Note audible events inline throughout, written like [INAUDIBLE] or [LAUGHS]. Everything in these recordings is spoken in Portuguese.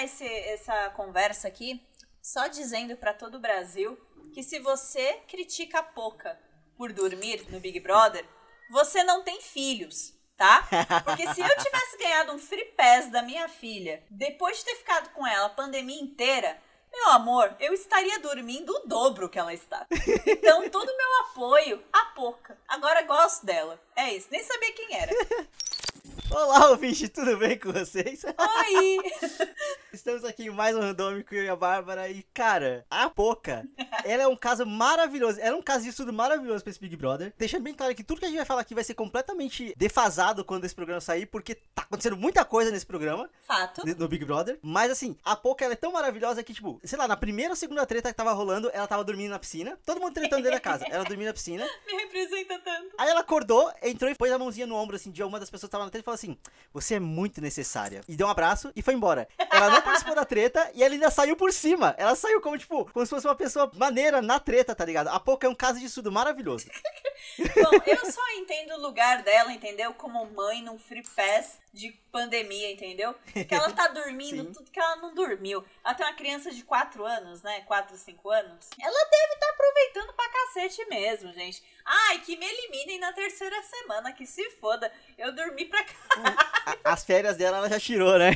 começar esse, essa conversa aqui só dizendo para todo o Brasil que se você critica a Poca por dormir no Big Brother, você não tem filhos, tá? Porque se eu tivesse ganhado um free pass da minha filha, depois de ter ficado com ela a pandemia inteira, meu amor, eu estaria dormindo o dobro que ela está. Então, todo meu apoio a Poca. Agora gosto dela. É isso, nem sabia quem era. Olá, ouvinte, tudo bem com vocês? Oi! [LAUGHS] Estamos aqui em mais um Randômico, eu e a Bárbara. E, cara, a Poca, ela é um caso maravilhoso. Ela é um caso de estudo maravilhoso pra esse Big Brother. Deixando bem claro que tudo que a gente vai falar aqui vai ser completamente defasado quando esse programa sair, porque tá acontecendo muita coisa nesse programa. Fato. No Big Brother. Mas, assim, a Poca, ela é tão maravilhosa que, tipo, sei lá, na primeira ou segunda treta que tava rolando, ela tava dormindo na piscina. Todo mundo tretando dentro da casa. Ela dormindo na piscina. [LAUGHS] Me representa tanto. Aí ela acordou, entrou e pôs a mãozinha no ombro, assim, de uma das pessoas que tava na treta e falou assim: Você é muito necessária. E deu um abraço e foi embora. Ela não participou da treta e ela ainda saiu por cima. Ela saiu como, tipo, como se fosse uma pessoa maneira na treta, tá ligado? A Poca é um caso de estudo maravilhoso. Bom, eu só entendo o lugar dela, entendeu? Como mãe num free pass de pandemia, entendeu? Que ela tá dormindo Sim. tudo que ela não dormiu. Ela tem uma criança de 4 anos, né? 4, 5 anos. Ela deve estar aproveitando pra cacete mesmo, gente. Ai, que me eliminem na terceira semana, que se foda. Eu dormi pra cá. As férias dela ela já tirou, né?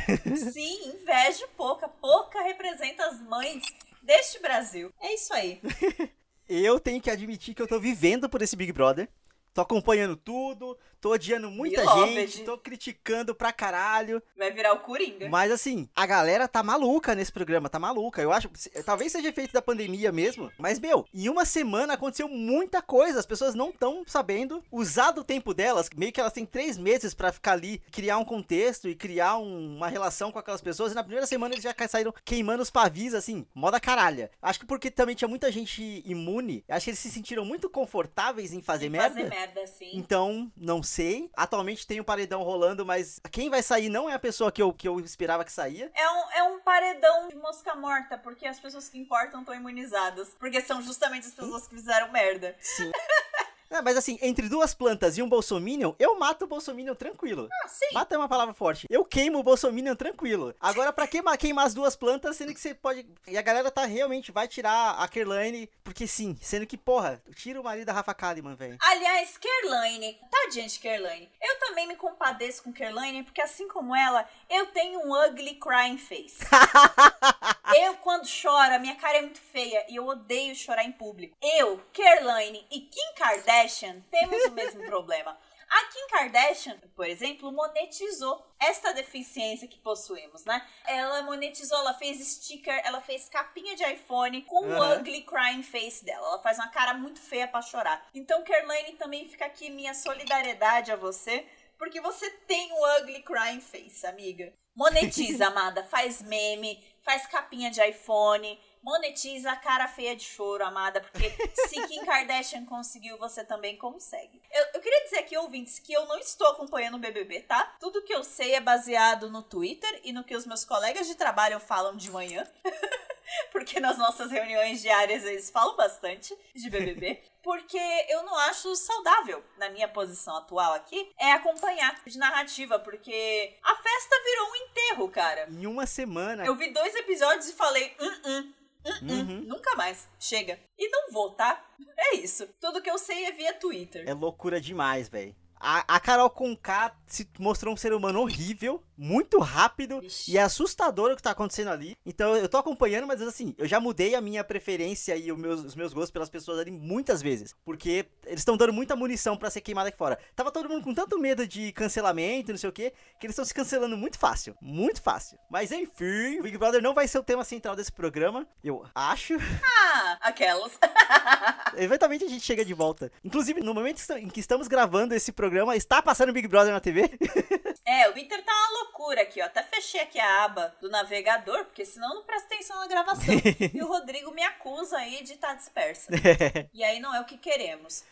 Sim, invejo pouca. Pouca representa as mães deste Brasil. É isso aí. [LAUGHS] Eu tenho que admitir que eu tô vivendo por esse Big Brother. Tô acompanhando tudo, tô odiando muita Beloved. gente, tô criticando pra caralho. Vai virar o Coringa. Mas assim, a galera tá maluca nesse programa, tá maluca. Eu acho, talvez seja efeito da pandemia mesmo, mas meu, em uma semana aconteceu muita coisa. As pessoas não estão sabendo usar do tempo delas. Meio que elas têm três meses pra ficar ali, criar um contexto e criar um- uma relação com aquelas pessoas. E na primeira semana eles já saíram queimando os pavis, assim, moda caralha. Acho que porque também tinha muita gente imune, acho que eles se sentiram muito confortáveis em fazer merda. Fazer merda, sim. Então, não sei. Atualmente tem um paredão rolando, mas quem vai sair não é a pessoa que eu, que eu esperava que saía. É um, é um paredão de mosca morta, porque as pessoas que importam estão imunizadas. Porque são justamente as pessoas que fizeram merda. Sim. [LAUGHS] É, mas assim, entre duas plantas e um bolsominion, eu mato o bolsominion tranquilo. Ah, sim. Mata é uma palavra forte. Eu queimo o bolsominion tranquilo. Agora, pra queimar, queimar as duas plantas, sendo que você pode... E a galera tá realmente, vai tirar a Kerlane, porque sim, sendo que, porra, tira o marido da Rafa Kalimann, velho. Aliás, Kerlane, tadinha de Kerlane. Eu também me compadeço com Kerlane, porque assim como ela, eu tenho um ugly crying face. [LAUGHS] eu, quando choro, a minha cara é muito feia e eu odeio chorar em público. Eu, Kerlane e Kim Kardashian temos o mesmo [LAUGHS] problema. A Kim Kardashian, por exemplo, monetizou esta deficiência que possuímos, né? Ela monetizou, ela fez sticker, ela fez capinha de iPhone com o Aham. ugly crying face dela. Ela faz uma cara muito feia pra chorar. Então, Kerlane, também fica aqui minha solidariedade a você, porque você tem o ugly crying face, amiga. Monetiza, [LAUGHS] amada. Faz meme, faz capinha de iPhone. Monetiza a cara feia de choro, amada, porque [LAUGHS] se Kim Kardashian conseguiu, você também consegue. Eu, eu queria dizer aqui, ouvintes, que eu não estou acompanhando o BBB, tá? Tudo que eu sei é baseado no Twitter e no que os meus colegas de trabalho falam de manhã. [LAUGHS] porque nas nossas reuniões diárias eles falam bastante de BBB. [LAUGHS] Porque eu não acho saudável, na minha posição atual aqui, é acompanhar de narrativa, porque a festa virou um enterro, cara. Em uma semana... Eu vi dois episódios e falei, hum, hum, Uhum. nunca mais, chega. E não vou, tá? É isso. Tudo que eu sei é via Twitter. É loucura demais, velho. A, a Carol Conká se mostrou um ser humano horrível, muito rápido Vixe. e é assustador o que tá acontecendo ali. Então eu tô acompanhando, mas assim, eu já mudei a minha preferência e os meus, os meus gostos pelas pessoas ali muitas vezes. Porque eles estão dando muita munição pra ser queimada aqui fora. Tava todo mundo com tanto medo de cancelamento, não sei o que, que eles estão se cancelando muito fácil. Muito fácil. Mas enfim, o Big Brother não vai ser o tema central desse programa. Eu acho. Ah, aquelas. [LAUGHS] Eventualmente a gente chega de volta. Inclusive, no momento em que estamos gravando esse programa, está passando Big Brother na TV. [LAUGHS] É, o Twitter tá uma loucura aqui, ó. Até fechei aqui a aba do navegador, porque senão não presta atenção na gravação. [LAUGHS] e o Rodrigo me acusa aí de estar dispersa. [LAUGHS] E aí não é o que queremos.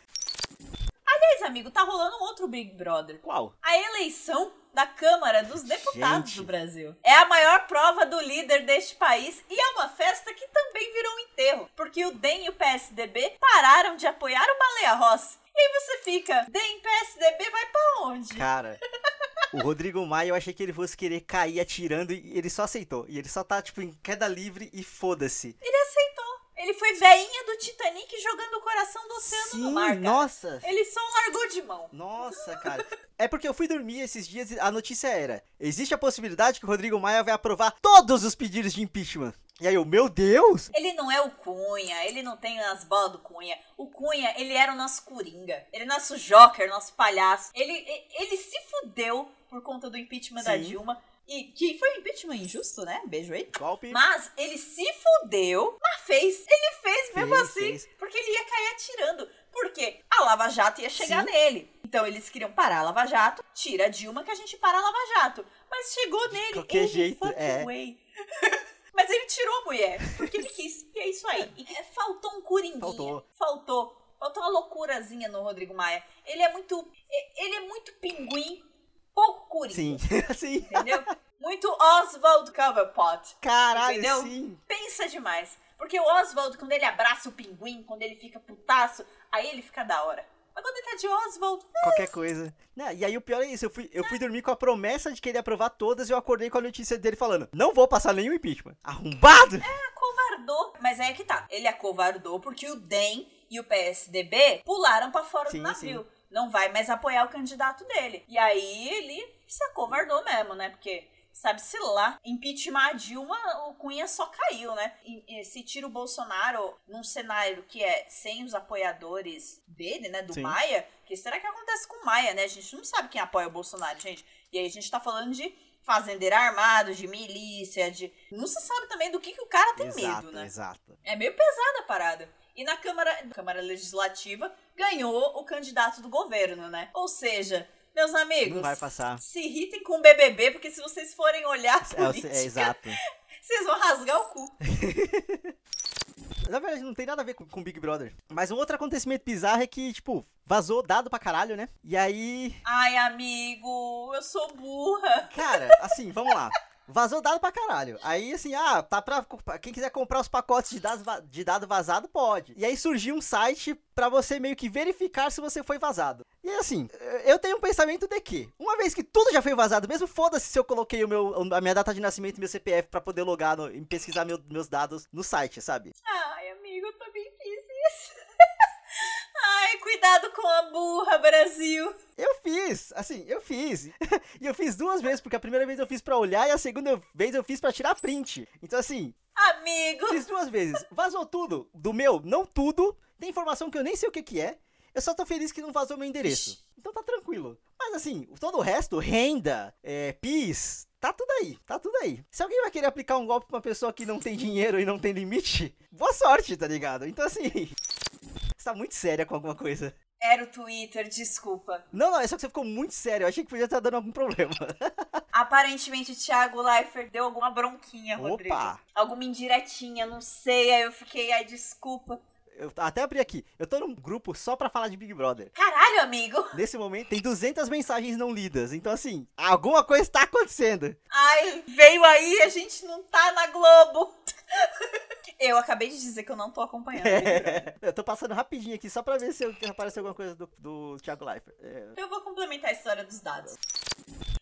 Aliás, amigo, tá rolando um outro Big Brother. Qual? A eleição da Câmara dos Deputados Gente. do Brasil. É a maior prova do líder deste país e é uma festa que também virou um enterro, porque o DEM e o PSDB pararam de apoiar o Baleia Rossi. E aí você fica, DEM, PSDB, vai pra onde? Cara. [LAUGHS] O Rodrigo Maia, eu achei que ele fosse querer cair atirando e ele só aceitou. E ele só tá, tipo, em queda livre e foda-se. Ele aceitou. Ele foi veinha do Titanic jogando o coração do oceano Sim, no mar, cara. nossa. Ele só largou de mão. Nossa, cara. É porque eu fui dormir esses dias e a notícia era: existe a possibilidade que o Rodrigo Maia vai aprovar todos os pedidos de impeachment. E aí eu, meu Deus! Ele não é o Cunha, ele não tem as bolas do Cunha. O Cunha, ele era o nosso Coringa. Ele é nosso Joker, nosso palhaço. Ele, ele se fudeu por conta do impeachment da Sim. Dilma. E que foi um impeachment injusto, né? Beijo aí. Golpe. Mas ele se fudeu, mas fez. Ele fez mesmo Fez, assim. fez. Porque ele ia cair atirando. Porque a Lava Jato ia chegar Sim. nele. Então eles queriam parar a Lava Jato, tira a Dilma que a gente para a Lava Jato. Mas chegou nele. qualquer any jeito, é. way. [LAUGHS] Mas ele tirou a mulher, porque ele quis. E é isso aí. E é, faltou um coringuinha. Faltou. Faltou. Faltou uma loucurazinha no Rodrigo Maia. Ele é muito. Ele é muito pinguim, pouco coringa. Sim, [LAUGHS] sim. Entendeu? Muito Oswald Coverpot. Caralho, Entendeu? sim. Pensa demais. Porque o Oswald, quando ele abraça o pinguim, quando ele fica putaço, aí ele fica da hora. Mas quando ele tá de Oswald, Qualquer coisa. Não, e aí o pior é isso, eu fui, eu fui dormir com a promessa de que ele ia aprovar todas e eu acordei com a notícia dele falando: não vou passar nenhum impeachment. Arrombado! acovardou. Mas aí é que tá. Ele acovardou porque o DEM e o PSDB pularam pra fora Sim, do navio. Não vai mais apoiar o candidato dele. E aí ele se acovardou mesmo, né? Porque. Sabe-se lá, impeachment a Dilma, o Cunha só caiu, né? E, e se tira o Bolsonaro num cenário que é sem os apoiadores dele, né? Do Sim. Maia, o que será que acontece com o Maia, né? A gente não sabe quem apoia o Bolsonaro, gente. E aí a gente tá falando de fazendeiro armado, de milícia, de. Não se sabe também do que, que o cara tem exato, medo, né? exato. É meio pesada a parada. E na Câmara, Câmara Legislativa ganhou o candidato do governo, né? Ou seja, meus amigos, Não vai passar. se irritem com o BBB, porque se vocês forem olhar a É, política, é, exato. [LAUGHS] vocês vão rasgar o cu. [LAUGHS] Na verdade, não tem nada a ver com, com Big Brother. Mas um outro acontecimento bizarro é que, tipo, vazou dado pra caralho, né? E aí. Ai, amigo, eu sou burra. Cara, assim, vamos lá. [LAUGHS] Vazou dado pra caralho. Aí, assim, ah, tá pra. Quem quiser comprar os pacotes de, dados de dado vazado, pode. E aí surgiu um site pra você meio que verificar se você foi vazado. E assim, eu tenho um pensamento de que, uma vez que tudo já foi vazado, mesmo foda-se se eu coloquei o meu, a minha data de nascimento e meu CPF pra poder logar e pesquisar meu- meus dados no site, sabe? Ai, amigo, eu também fiz isso. Ai, cuidado com a burra, Brasil. Eu fiz, assim, eu fiz. [LAUGHS] e eu fiz duas vezes, porque a primeira vez eu fiz pra olhar e a segunda vez eu fiz pra tirar print. Então, assim, Amigo. Fiz duas vezes. Vazou tudo. Do meu, não tudo. Tem informação que eu nem sei o que que é. Eu só tô feliz que não vazou meu endereço. Então tá tranquilo. Mas assim, todo o resto, renda, é, PIS, tá tudo aí. Tá tudo aí. Se alguém vai querer aplicar um golpe pra uma pessoa que não tem dinheiro e não tem limite, boa sorte, tá ligado? Então assim, [LAUGHS] você tá muito séria com alguma coisa. Era o Twitter, desculpa. Não, não, é só que você ficou muito sério. Eu achei que podia estar dando algum problema. [LAUGHS] Aparentemente o Thiago Leifert deu alguma bronquinha, Opa! Rodrigo. Alguma indiretinha, não sei. Aí eu fiquei, ai, desculpa. Eu até abri aqui. Eu tô num grupo só pra falar de Big Brother. Caralho, amigo. [LAUGHS] Nesse momento tem 200 mensagens não lidas. Então, assim, alguma coisa tá acontecendo. Ai, veio aí, a gente não tá na Globo. [LAUGHS] Eu acabei de dizer que eu não tô acompanhando. É, eu tô passando rapidinho aqui só pra ver se eu- aparece alguma coisa do, do Thiago Leifert. É, Eu vou complementar a história dos dados.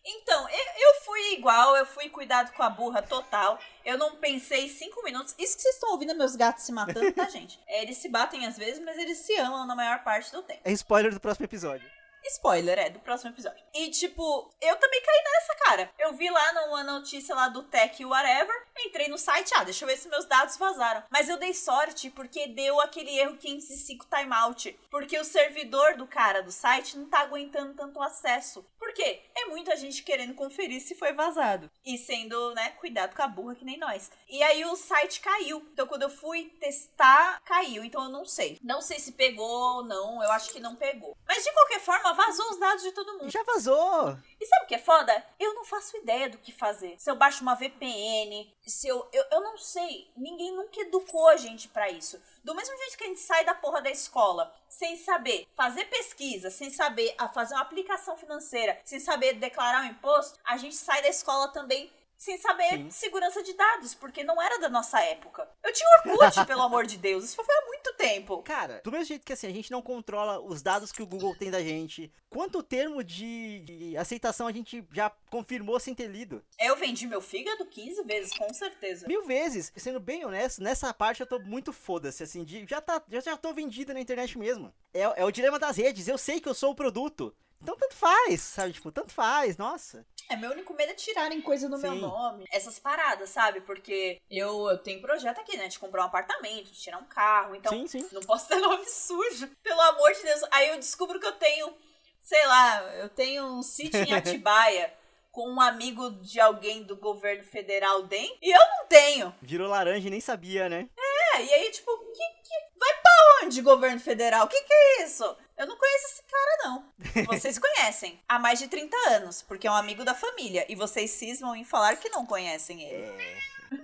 Então, eu, eu fui igual, eu fui cuidado com a burra total. Eu não pensei cinco minutos. Isso que vocês estão ouvindo é meus gatos se matando, tá, [LAUGHS] gente? É, eles se batem às vezes, mas eles se amam na maior parte do tempo. é spoiler do próximo episódio. Spoiler, é, do próximo episódio. E, tipo, eu também caí nessa, cara. Eu vi lá numa notícia lá do Tech Whatever, entrei no site, ah, deixa eu ver se meus dados vazaram. Mas eu dei sorte porque deu aquele erro 505 timeout. Porque o servidor do cara do site não tá aguentando tanto acesso. Por quê? É muita gente querendo conferir se foi vazado. E sendo, né, cuidado com a burra que nem nós. E aí o site caiu. Então quando eu fui testar, caiu. Então eu não sei. Não sei se pegou ou não. Eu acho que não pegou. Mas de qualquer forma, vazou os dados de todo mundo. Já vazou! E sabe o que é foda? Eu não faço ideia do que fazer. Se eu baixo uma VPN, se eu. Eu, eu não sei. Ninguém nunca educou a gente pra isso. Do mesmo jeito que a gente sai da porra da escola sem saber fazer pesquisa, sem saber a fazer uma aplicação financeira, sem saber declarar um imposto, a gente sai da escola também sem saber Sim. segurança de dados, porque não era da nossa época. Eu tinha Orkut, [LAUGHS] pelo amor de Deus, isso foi há muito tempo. Cara, do mesmo jeito que assim, a gente não controla os dados que o Google tem da gente, quanto termo de, de aceitação a gente já confirmou sem ter lido? Eu vendi meu fígado 15 vezes, com certeza. Mil vezes. Sendo bem honesto, nessa parte eu tô muito foda-se, assim, de, já, tá, já, já tô vendido na internet mesmo. É, é o dilema das redes, eu sei que eu sou o produto. Então tanto faz, sabe? Tipo, tanto faz, nossa. É, meu único medo é tirarem coisa do meu Sim. nome. Essas paradas, sabe? Porque eu, eu tenho projeto aqui, né? De comprar um apartamento, de tirar um carro. Então, Sim, sim. não posso [LAUGHS] ter nome sujo. Pelo amor de Deus. Aí eu descubro que eu tenho, sei lá, eu tenho um sítio em [LAUGHS] Atibaia com um amigo de alguém do governo federal dentro. E eu não tenho. Virou laranja e nem sabia, né? É, e aí, tipo, que, que... vai pra onde, governo federal? O que, que é isso? Eu não conheço esse cara, não. Vocês [LAUGHS] conhecem há mais de 30 anos, porque é um amigo da família. E vocês cismam em falar que não conhecem ele.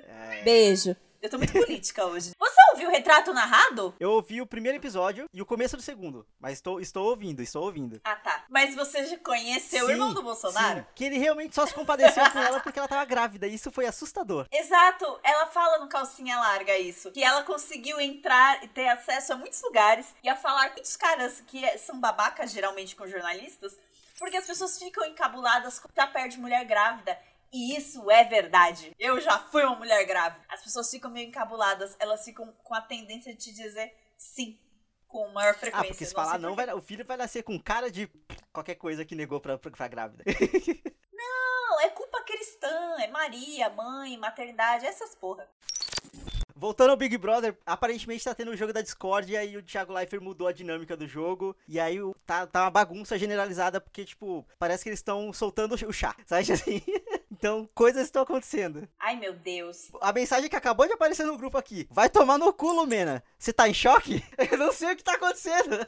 É, Beijo. Eu tô muito política hoje. Você ouviu o retrato narrado? Eu ouvi o primeiro episódio e o começo do segundo. Mas estou, estou ouvindo, estou ouvindo. Ah, tá. Mas você já conheceu o Sim, irmão do Bolsonaro? sim, que ele realmente só se compadeceu com ela porque ela tava grávida. E isso foi assustador. Exato, ela fala no Calcinha Larga isso. Que ela conseguiu entrar e ter acesso a muitos lugares e a falar com muitos caras que é- são babacas, geralmente, com jornalistas, porque as pessoas ficam encabuladas com tá perto de mulher grávida. E isso é verdade. Eu já fui uma mulher grávida. As pessoas ficam meio encabuladas, elas ficam com a tendência de te dizer sim. Com maior Ah, frequência. porque se Não falar não, vai, o filho vai nascer com cara de qualquer coisa que negou pra, pra, grávida. [LAUGHS] Não, é culpa cristã, é Maria, mãe, maternidade, essas porra. Voltando ao Big Brother, aparentemente tá tendo o jogo da Discord e aí o Thiago Leifert mudou a dinâmica do jogo. E aí tá, tá uma bagunça generalizada, porque, tipo, parece que eles estão soltando o chá, sabe [LAUGHS] assim? Então, coisas estão acontecendo. Ai, meu Deus. A mensagem que acabou de aparecer no grupo aqui. Vai tomar no cu, Lumena. Você tá em choque? [LAUGHS] Eu não sei o que tá acontecendo. [LAUGHS]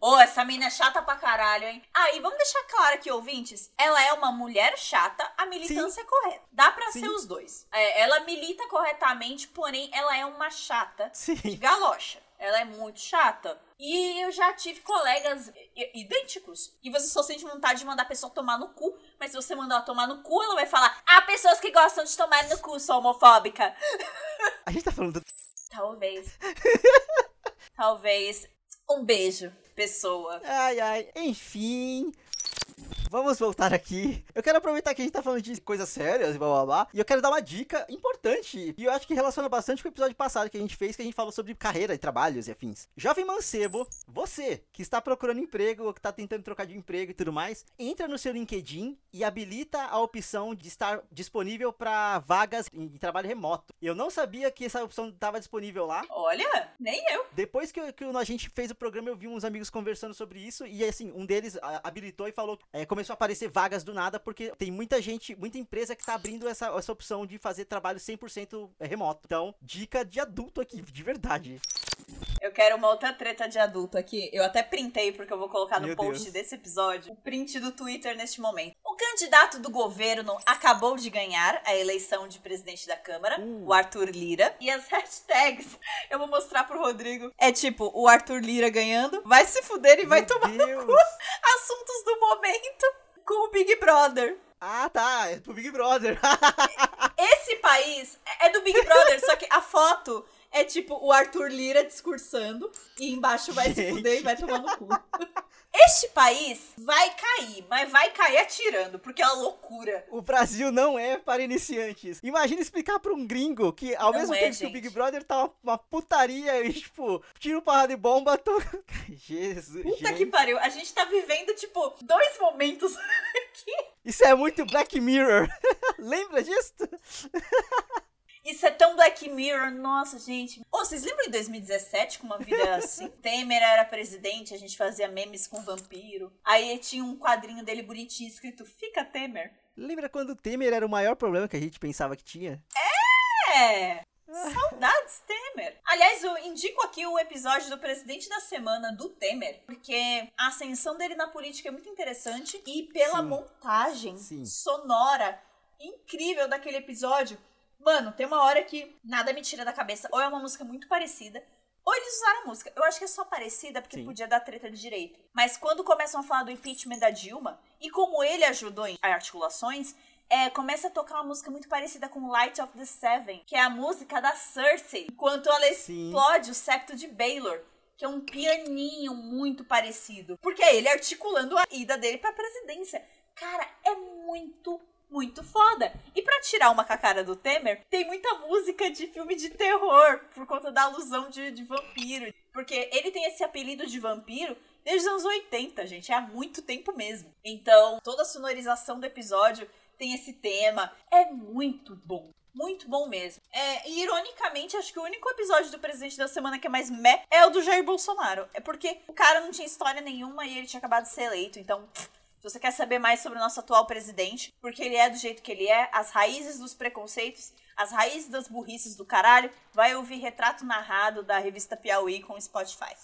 Ô, essa mina é chata pra caralho, hein? Ah, e vamos deixar claro aqui, ouvintes. Ela é uma mulher chata, a militância é correta. Dá pra Sim. ser os dois. É, ela milita corretamente, porém, ela é uma chata de Sim. galocha. Ela é muito chata. E eu já tive colegas idênticos. E você só sente vontade de mandar a pessoa tomar no cu. Mas se você mandar ela tomar no cu, ela vai falar: Há pessoas que gostam de tomar no cu, sou homofóbica. A gente tá falando do... Talvez. Talvez. Um beijo, pessoa. Ai, ai. Enfim. Vamos voltar aqui. Eu quero aproveitar que a gente tá falando de coisas sérias e blá blá blá. E eu quero dar uma dica importante. E eu acho que relaciona bastante com o episódio passado que a gente fez, que a gente falou sobre carreira e trabalhos e afins. Jovem mancebo, você que está procurando emprego ou que tá tentando trocar de emprego e tudo mais, entra no seu LinkedIn e habilita a opção de estar disponível para vagas em trabalho remoto. Eu não sabia que essa opção estava disponível lá. Olha, nem eu. Depois que, que a gente fez o programa, eu vi uns amigos conversando sobre isso. E assim, um deles habilitou e falou. é, começou a aparecer vagas do nada, porque tem muita gente, muita empresa que tá abrindo essa, essa opção de fazer trabalho 100% remoto. Então, dica de adulto aqui, de verdade. Eu quero uma outra treta de adulto aqui. Eu até printei, porque eu vou colocar no Meu post Deus. desse episódio, o print do Twitter neste momento. O candidato do governo acabou de ganhar a eleição de presidente da Câmara, Uh. o Arthur Lira. E as [LAUGHS] hashtags eu vou mostrar pro Rodrigo. É tipo, o Arthur Lira ganhando, vai se fuder e vai Meu tomar Deus. [LAUGHS] assuntos do momento com o Big Brother. Ah, tá. É pro Big Brother. [LAUGHS] Esse país é do Big Brother, só que a foto é tipo o Arthur Lira discursando e embaixo vai se Gente. fuder e vai tomar no cu. [LAUGHS] Este país vai cair, mas vai cair atirando, porque é uma loucura. o Brasil não é para iniciantes. Imagina explicar pra um gringo que, ao Não mesmo é, tempo que o gente. Big Brother tá uma, putaria e, tipo, tiro porrada de bomba, tu. [LAUGHS] Jesus. Puta gente. que pariu, a gente tá vivendo, tipo, dois momentos [LAUGHS] aqui. Isso é muito Black Mirror. Lembra disso? Isso é tão Black Mirror, nossa, gente. Ô, vocês lembram em 2017, com uma vida [LAUGHS] assim? Temer era presidente, a gente fazia memes com vampiro. Aí tinha um quadrinho dele bonitinho escrito Fica Temer. Lembra quando o Temer era o maior problema que a gente pensava que tinha? É! Saudades Temer. Aliás, eu indico aqui o episódio do presidente da semana do Temer, porque a ascensão dele na política é muito interessante e pela Sim. montagem Sim. sonora incrível daquele episódio. Mano, tem uma hora que nada me tira da cabeça. Ou é uma música muito parecida, ou eles usaram a música. Eu acho que é só parecida porque Sim. podia dar treta de direito. Mas quando começam a falar do impeachment da Dilma, e como ele ajudou em articulações, é, começa a tocar uma música muito parecida com Light of the Seven, que é a música da Cersei, enquanto ela Sim. explode o septo de Baelor. Que é um pianinho muito parecido. Porque é ele articulando a ida dele pra presidência. Cara, é muito, muito foda. E pra tirar uma com a cara do Temer, tem muita música de filme de terror, por conta da alusão de, de vampiro. Porque ele tem esse apelido de vampiro desde os anos 80, gente. É há muito tempo mesmo. Então, toda a sonorização do episódio tem esse tema. É muito bom. Muito bom mesmo. É, e ironicamente, acho que o único episódio do Presidente da Semana que é mais meh é o do Jair Bolsonaro. É porque o cara não tinha história nenhuma e ele tinha acabado de ser eleito. Então, se você quer saber mais sobre o nosso atual presidente, porque ele é do jeito que ele é, as raízes dos preconceitos, as raízes das burrices do caralho, vai ouvir retrato narrado da revista Piauí com Spotify.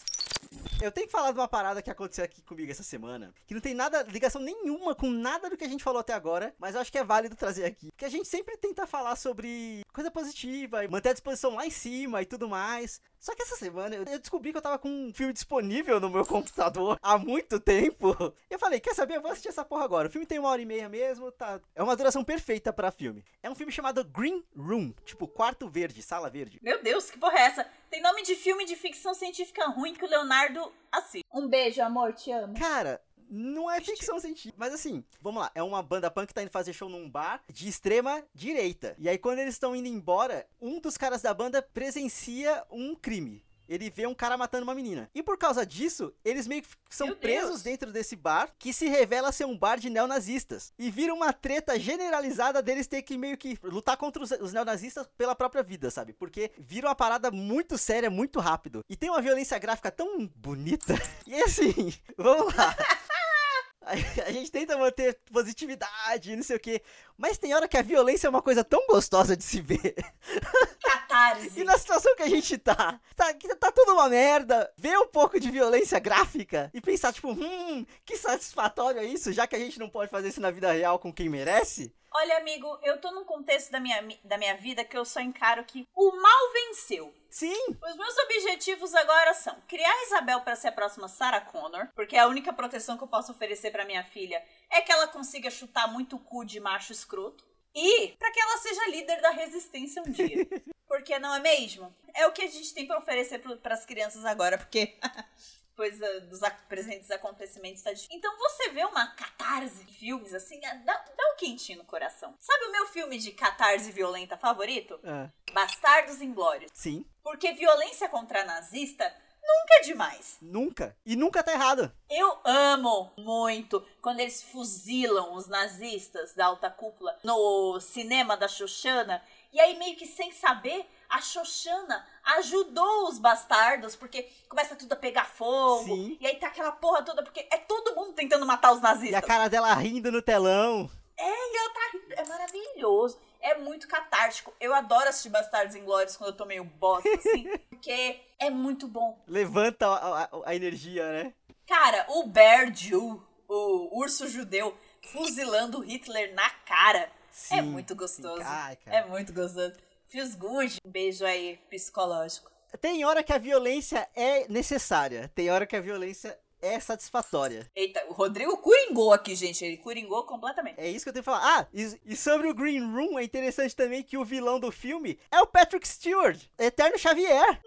Eu tenho que falar de uma parada que aconteceu aqui comigo essa semana, que não tem nada, ligação nenhuma com nada do que a gente falou até agora, mas eu acho que é válido trazer aqui. Que a gente sempre tenta falar sobre coisa positiva, e manter a disposição lá em cima e tudo mais. Só que essa semana eu descobri que eu tava com um filme disponível no meu computador há muito tempo. E eu falei, quer saber? Eu vou assistir essa porra agora. O filme tem uma hora e meia mesmo, tá? É uma duração perfeita pra filme. É um filme chamado Green Room, tipo quarto verde, sala verde. Meu Deus, que porra é essa? Tem nome de filme de ficção científica ruim que o Leonardo assiste. Um beijo, amor, te amo. Cara, não é ficção científica. Mas assim, vamos lá. É uma banda punk que tá indo fazer show num bar de extrema direita. E aí, quando eles estão indo embora, um dos caras da banda presencia um crime. Ele vê um cara matando uma menina. E por causa disso, eles meio que são presos dentro desse bar, que se revela ser um bar de neonazistas. E vira uma treta generalizada deles ter que meio que lutar contra os, os neonazistas pela própria vida, sabe? Porque vira uma parada muito séria, muito rápido. E tem uma violência gráfica tão bonita. [LAUGHS] E assim, [LAUGHS] vamos lá. [LAUGHS] A gente tenta manter positividade, não sei o quê. Mas tem hora que a violência é uma coisa tão gostosa de se ver. [LAUGHS] Catarse. E na situação que a gente tá, tá, tá tudo uma merda, ver um pouco de violência gráfica e pensar, tipo, hum, que satisfatório é isso, já que a gente não pode fazer isso na vida real com quem merece. Olha, amigo, eu tô num contexto da minha, da minha vida que eu só encaro que o mal venceu. Sim, Os meus objetivos agora são criar a Isabel para ser a próxima Sarah Connor, porque a única proteção que eu posso oferecer para minha filha é que ela consiga chutar muito o cu de macho escroto e para que ela seja líder da resistência um dia. [LAUGHS] Porque não é mesmo? É o que a gente tem para oferecer para as crianças agora, porque [LAUGHS] depois ah, dos presentes acontecimentos tá difícil. Então você vê uma catarse de filmes assim, ah, dá, dá um quentinho no coração. Sabe o meu filme de catarse violenta favorito? Ah, Bastardos Inglórios. sim, Porque violência contra nazista nunca é demais. nunca. E nunca tá errado. Eu amo muito quando eles fuzilam os nazistas da alta cúpula no cinema da Xoxana. E aí, meio que sem saber, a Xoxana ajudou os bastardos, porque começa tudo a pegar fogo. Sim. E aí tá aquela porra toda, porque é todo mundo tentando matar os E nazistas. a cara dela rindo no telão. É, e ela tá rindo. É maravilhoso. É muito catártico. Eu adoro assistir Bastardos Inglórios quando eu tô meio bosta, assim. [LAUGHS] porque é muito bom. Levanta a, a- a energia, né? Cara, o Bear Jew, o urso judeu, fuzilando Hitler na cara. Sim, é muito gostoso. sim. Ai, cara. É muito gostoso. Feels good. Um beijo aí, psicológico. Tem hora que a violência é necessária. Tem hora que a violência é satisfatória. Eita, o Rodrigo curingou aqui, gente. Ele curingou completamente. É isso que eu tenho que falar. Ah, e, e sobre o Green Room, é interessante também que o vilão do filme é o Patrick Stewart, Eterno Xavier.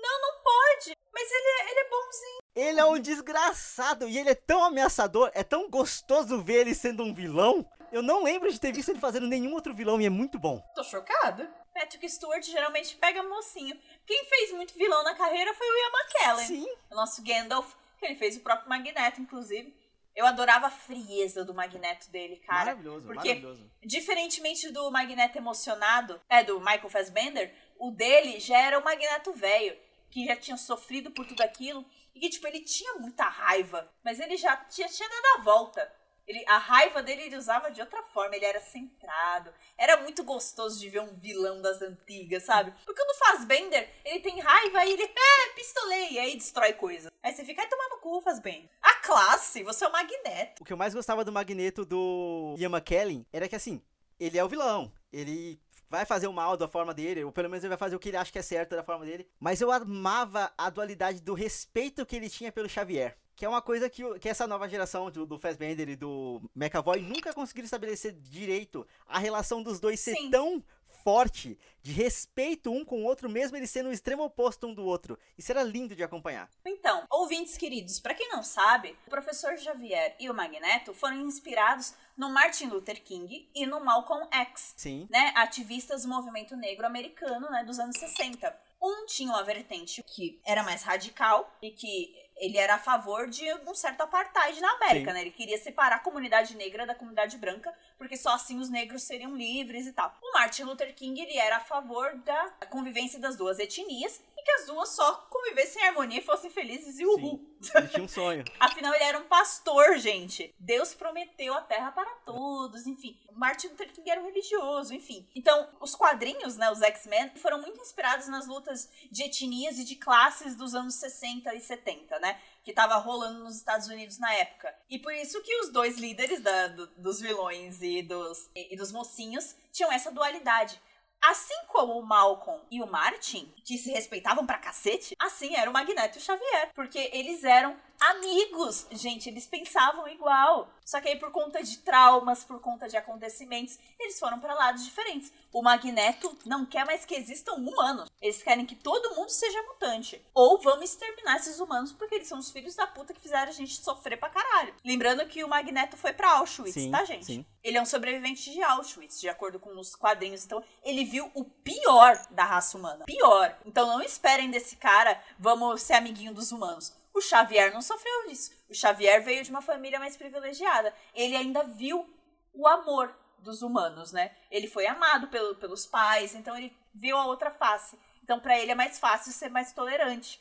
Pode, mas ele, é- ele é bonzinho. Ele é um desgraçado e ele é tão ameaçador, é tão gostoso ver ele sendo um vilão. Eu não lembro de ter visto ele fazendo nenhum outro vilão e é muito bom. Tô chocada. Patrick Stewart geralmente pega mocinho. Quem fez muito vilão na carreira foi o Ian McKellen. Sim, o nosso Gandalf, ele fez o próprio Magneto, inclusive. Eu adorava a frieza do Magneto dele, cara. maravilhoso, porque maravilhoso. Diferentemente do Magneto emocionado, é, do Michael Fassbender, o dele já era o Magneto velho, que já tinha sofrido por tudo aquilo, e que, tipo, ele tinha muita raiva, mas ele já tinha, tinha dado a volta. Ele, a raiva dele ele usava de outra forma, ele era centrado. Era muito gostoso de ver um vilão das antigas, sabe? Porque no Fassbender, ele tem raiva e ele, é, pistolei, e aí destrói coisa. Aí você fica, ai, tomar no cu, Fassbender. A classe, você é o Magneto. O que eu mais gostava do Magneto do Ian McKellen era que assim, ele é o vilão. Ele vai fazer o mal da forma dele, ou pelo menos ele vai fazer o que ele acha que é certo da forma dele. Mas eu amava a dualidade do respeito que ele tinha pelo Xavier. Que é uma coisa que, que essa nova geração do, do Fassbender e do McAvoy nunca conseguiram estabelecer direito a relação dos dois ser Sim. tão forte, de respeito um com o outro, mesmo eles sendo o extremo oposto um do outro. Isso era lindo de acompanhar. Então, ouvintes queridos, pra quem não sabe, o professor Xavier e o Magneto foram inspirados no Martin Luther King e no Malcolm X, Sim. né, ativistas do movimento negro americano, né, dos anos 60. Um tinha uma vertente que era mais radical e que ele era a favor de um certo apartheid na América, Sim. né? Ele queria separar a comunidade negra da comunidade branca, porque só assim os negros seriam livres e tal. O Martin Luther King, ele era a favor da convivência das duas etnias e que as duas só convivessem em harmonia e fossem felizes e uhul. Ele tinha um sonho. [LAUGHS] Afinal, ele era um pastor, gente. Deus prometeu a terra para todos, enfim. Martin Luther King era um religioso, enfim. Então, os quadrinhos, né, os X-Men, foram muito inspirados nas lutas de etnias e de classes dos anos 60 e 70, né? Que tava rolando nos Estados Unidos na época. E por isso que os dois líderes da- do- dos vilões e dos, e, e dos mocinhos tinham essa dualidade. Assim como o Malcolm e o Martin, que se respeitavam pra cacete, assim era o Magneto e o Xavier. Porque eles eram amigos. Gente, eles pensavam igual. Só que aí, por conta de traumas, por conta de acontecimentos, eles foram pra lados diferentes. O Magneto não quer mais que existam humanos. Eles querem que todo mundo seja mutante. Ou vamos exterminar esses humanos porque eles são os filhos da puta que fizeram a gente sofrer pra caralho. Lembrando que o Magneto foi pra Auschwitz, Sim, tá, gente? sim. Ele é um sobrevivente de Auschwitz, de acordo com os quadrinhos. Então, ele viu o pior da raça humana. Pior. Então, não esperem desse cara, vamos ser amiguinho dos humanos. O Xavier não sofreu disso. O Xavier veio de uma família mais privilegiada. Ele ainda viu o amor dos humanos, né? Ele foi amado pelo- pelos pais, então ele viu a outra face. Então, pra ele é mais fácil ser mais tolerante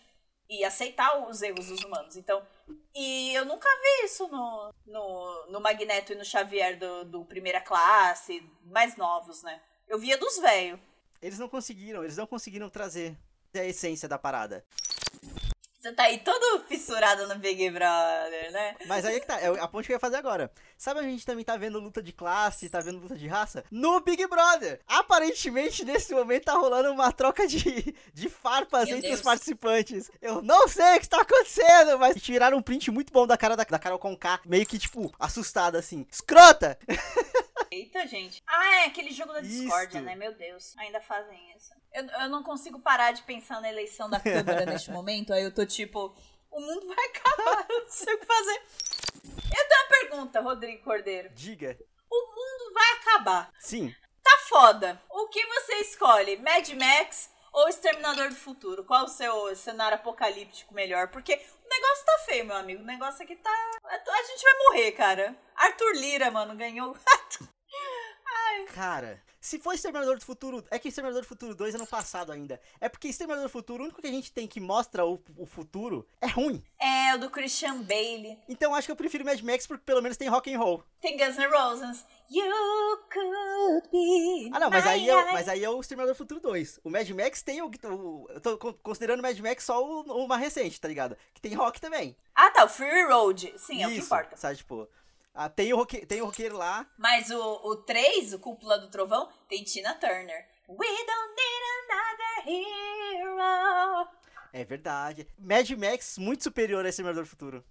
e aceitar os erros dos humanos. Então, e eu nunca vi isso no, no, no Magneto e no Xavier do, do primeira classe, mais novos, né? Eu via dos velhos. Eles não conseguiram, eles não conseguiram trazer a essência da parada. Você tá aí todo fissurado no Big Brother, né? Mas aí é que tá, é a ponte que eu ia fazer agora. Sabe a gente também tá vendo luta de classe, tá vendo luta de raça? No Big Brother! Aparentemente, nesse momento, tá rolando uma troca de, de farpas Meu entre Deus. os participantes. Eu não sei o que está acontecendo, mas tiraram um print muito bom da cara da, da Carol Conká, meio que, tipo, assustada, assim. Escrota! [LAUGHS] Eita, gente. Ah, é aquele jogo da discórdia, né? Meu Deus, ainda fazem isso. Eu, eu não consigo parar de pensar na eleição da Câmara [LAUGHS] neste momento. Aí eu tô tipo, o mundo vai acabar, eu [LAUGHS] não sei o que fazer. Eu tenho uma pergunta, Rodrigo Cordeiro. Diga. O mundo vai acabar. Sim. Tá foda. O que você escolhe? Mad Max ou Exterminador do Futuro? Qual o seu cenário apocalíptico melhor? Porque o negócio tá feio, meu amigo. O negócio aqui tá. A gente vai morrer, cara. Arthur Lira, mano, ganhou. Cara, se for Exterminador do Futuro. É que Exterminador do Futuro 2 é no passado ainda. É porque Exterminador do Futuro, o único que a gente tem que mostra o, o futuro é ruim. É, o do Christian Bale. Então acho que eu prefiro Mad Max porque pelo menos tem rock and roll. Tem Guns N' Roses. You could be. Ah, não, mas aí, é, mas aí é o Exterminador do Futuro 2. O Mad Max tem o. o eu tô con- considerando o Mad Max só o, o mais recente, tá ligado? Que tem rock também. Ah, tá. O Fury Road. Sim, é o que importa. Sabe, tipo. Ah, tem, o roque, tem o roqueiro lá. Mas o, o 3, o Cúpula do Trovão, tem Tina Turner. We don't need another hero. É verdade. Mad Max muito superior a Exterminador do Futuro.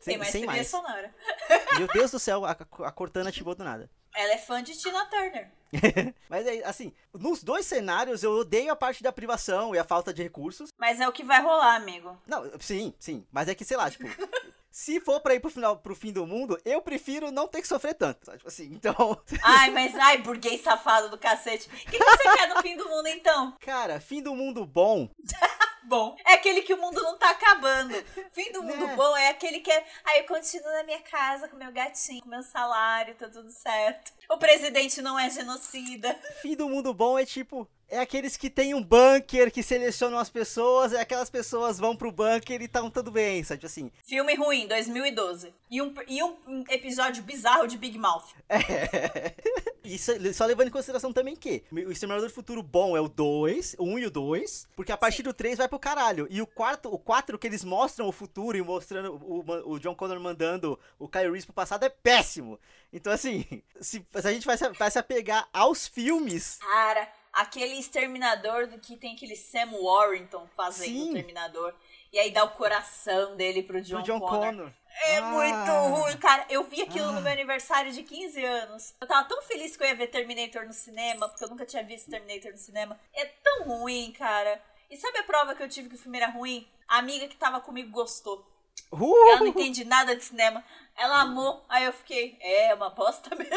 Sem, tem mais sem trilha mais. sonora. [LAUGHS] Meu Deus do céu, a, a Cortana ativou do nada. Ela é fã de Tina Turner. [LAUGHS] Mas é, assim, nos dois cenários eu odeio a parte da privação e a falta de recursos. Mas é o que vai rolar, amigo. Não, sim, sim. Mas é que, sei lá, tipo. [LAUGHS] Se for pra ir pro final, pro fim do mundo, eu prefiro não ter que sofrer tanto. sabe? Tipo assim, então. [LAUGHS] Ai, mas ai, burguês safado do cacete. O que, que você quer no fim do mundo, então? Cara, fim do mundo bom. [LAUGHS] Bom, é aquele que o mundo não tá acabando. Fim do mundo Né? bom é aquele que é. Ai, eu continuo na minha casa com meu gatinho, com meu salário, tá tudo certo. O presidente não é genocida. Fim do mundo bom é tipo. É aqueles que tem um bunker que selecionam as pessoas, e aquelas pessoas vão pro bunker e tão tudo bem, sabe? Tipo assim. Filme ruim, 2012. E um, e um episódio bizarro de Big Mouth. É. [LAUGHS] Isso, só levando em consideração também que o Exterminador do Futuro bom é o 2, o 1 e o 2, porque a partir Sim. do 3 vai pro caralho. E o quarto, o 4 que eles mostram o futuro e mostrando o, o John Connor mandando o Kyle Reese pro passado é péssimo. Então, assim, se, se a gente vai se, vai se apegar aos filmes. Cara, aquele exterminador do que tem aquele Sam Warrington fazendo Sim. o Terminador. E aí dá o coração dele pro John, Pro John Connor. Connor. É Ah. muito ruim, cara. Eu vi aquilo Ah. no meu aniversário de 15 anos. Eu tava tão feliz que eu ia ver Terminator no cinema, porque eu nunca tinha visto Terminator no cinema. É tão ruim, cara. E sabe a prova que eu tive que o filme era ruim? A amiga que tava comigo gostou. Ela não Uh! entende nada de cinema. Ela amou. Aí eu fiquei, é, uma bosta [LAUGHS] mesmo.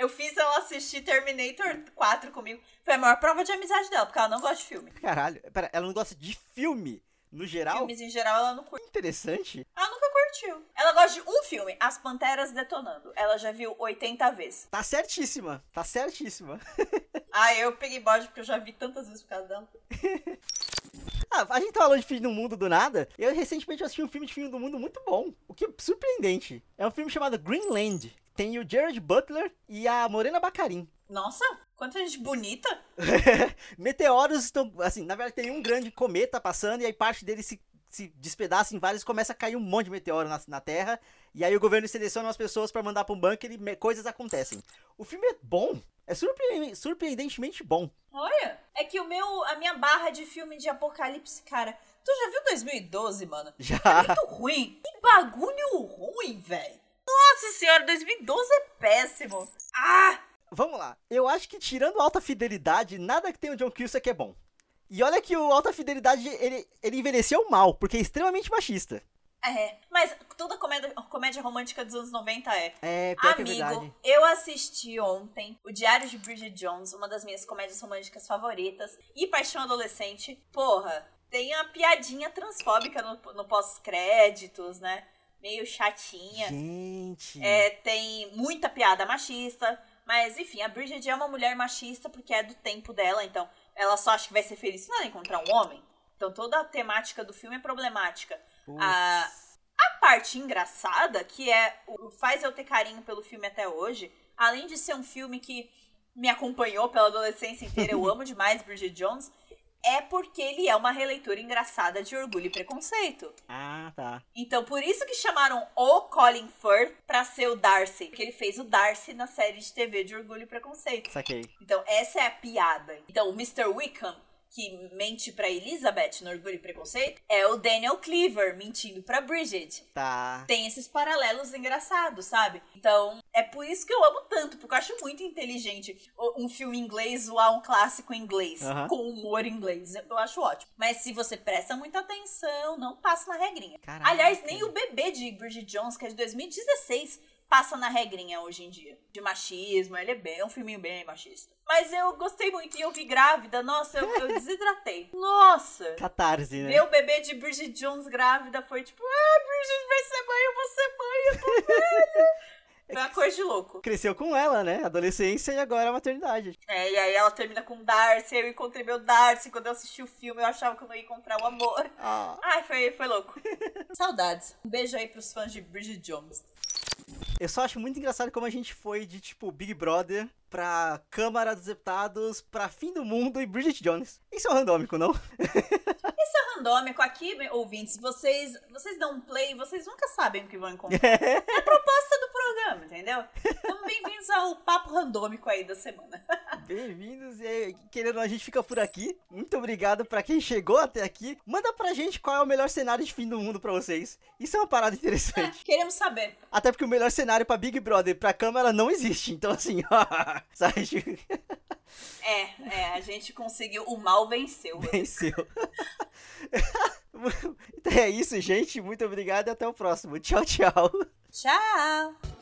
Eu fiz ela assistir Terminator 4 comigo. Foi a maior prova de amizade dela, porque ela não gosta de filme. Caralho, pera, ela não gosta de filme no geral? Filmes em geral ela não curte. Interessante. Ela nunca curtiu. Ela gosta de um filme, As Panteras Detonando. Ela já viu 80 vezes. Tá certíssima, tá certíssima. [LAUGHS] Ah, eu peguei bode porque eu já vi tantas vezes por causa dela. [LAUGHS] Ah, a gente tá falando de fim do mundo do nada. Eu recentemente assisti um filme de fim do mundo muito bom. O que é surpreendente. É um filme chamado Greenland. Tem o Jared Butler e a Morena Bacarin. Nossa, quanta gente bonita. [LAUGHS] Meteoros estão. Assim, na verdade tem um grande cometa passando e aí parte dele se, se despedaça em vários e começa a cair um monte de meteoro na, na Terra. E aí o governo seleciona as pessoas pra mandar pra um bunker e coisas acontecem. O filme é bom. É surpre- surpreendentemente bom. Olha, é que o meu, a minha barra de filme de apocalipse, cara. Tu já viu 2012, mano? Já. Muito ruim. Que bagulho ruim, velho. Nossa senhora, 2012 é péssimo. Ah! Vamos lá. Eu acho que tirando alta fidelidade, nada que tem o John Cusack é bom. E olha que o alta fidelidade ele, ele envelheceu mal, porque é extremamente machista. É, mas toda comédia, comédia romântica dos anos 90 é. É, pior é Amigo, verdade. eu assisti ontem o Diário de Bridget Jones, uma das minhas comédias românticas favoritas, e Paixão Adolescente. Porra, tem a piadinha transfóbica no, no pós-créditos, né? Meio chatinha. Gente. É, tem muita piada machista. Mas, enfim, a Bridget é uma mulher machista porque é do tempo dela, então ela só acha que vai ser feliz se ela encontrar um homem. Então toda a temática do filme é problemática. A, a parte engraçada, que é o faz eu ter carinho pelo filme até hoje, além de ser um filme que me acompanhou pela adolescência inteira, eu [LAUGHS] amo demais Bridget Jones, é porque ele é uma releitura engraçada de Orgulho e Preconceito. Ah, tá. Então, por isso que chamaram o Colin Firth pra ser o Darcy, que ele fez o Darcy na série de TV de Orgulho e Preconceito. Saquei. Então, essa é a piada. Então, o Mr. Wickham, que mente pra Elizabeth no Orgulho e Preconceito, é o Daniel Cleaver mentindo pra Bridget. Tá. Tem esses paralelos engraçados, sabe? Então, é por isso que eu amo tanto, porque eu acho muito inteligente um filme inglês zoar um clássico inglês, com humor inglês. Eu acho ótimo. Mas se você presta muita atenção, não passa na regrinha. Caraca. Aliás, nem o bebê de Bridget Jones, que é de 2016, passa na regrinha hoje em dia. De machismo, ele é bem, é um filminho bem machista. Mas eu gostei muito e eu vi grávida, nossa, eu, eu [LAUGHS] desidratei. Nossa! Catarse, né? O bebê de Bridget Jones grávida foi tipo, ah, Bridget vai ser mãe, eu vou ser mãe, eu tô velha. [LAUGHS] Foi uma coisa de louco. Cresceu com ela, né? Adolescência e agora a maternidade. É, e aí ela termina com Darcy, eu encontrei meu Darcy. Quando eu assisti o filme, eu achava que eu não ia encontrar o amor. Ah. Ai, foi, foi louco. [LAUGHS] Saudades. Um beijo aí pros fãs de Bridget Jones. Eu só acho muito engraçado como a gente foi de, tipo, Big Brother pra Câmara dos Deputados, pra Fim do Mundo e Bridget Jones. Isso é um randômico, não? [LAUGHS] Randômico aqui, ouvintes, vocês, vocês dão um play, vocês nunca sabem o que vão encontrar. É a proposta entendeu? Então, bem-vindos ao papo randômico aí da semana. [LAUGHS] Bem-vindos e querendo a gente fica por aqui. Muito obrigado pra quem chegou até aqui. Manda pra gente qual é o melhor cenário de fim do mundo pra vocês. Isso é uma parada interessante. [LAUGHS] Queremos saber. Até porque o melhor cenário pra Big Brother pra Câmara não existe. Então assim, [LAUGHS] sabe? É, é, a gente conseguiu, o mal venceu. Venceu. então é isso, gente. Muito obrigado e até o próximo. Tchau, tchau. Tchau!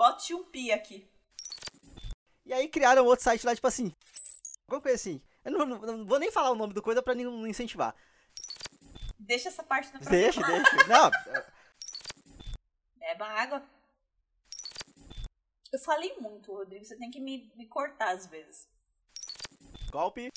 Bote um pi aqui. E aí criaram outro site lá, tipo assim. Alguma coisa assim. Eu não, não- não vou nem falar o nome do coisa pra não incentivar. Deixa essa parte programa. Deixa, deixa. [LAUGHS] Não, Beba água. Eu falei muito, Rodrigo. Você tem que me, me cortar às vezes. golpe.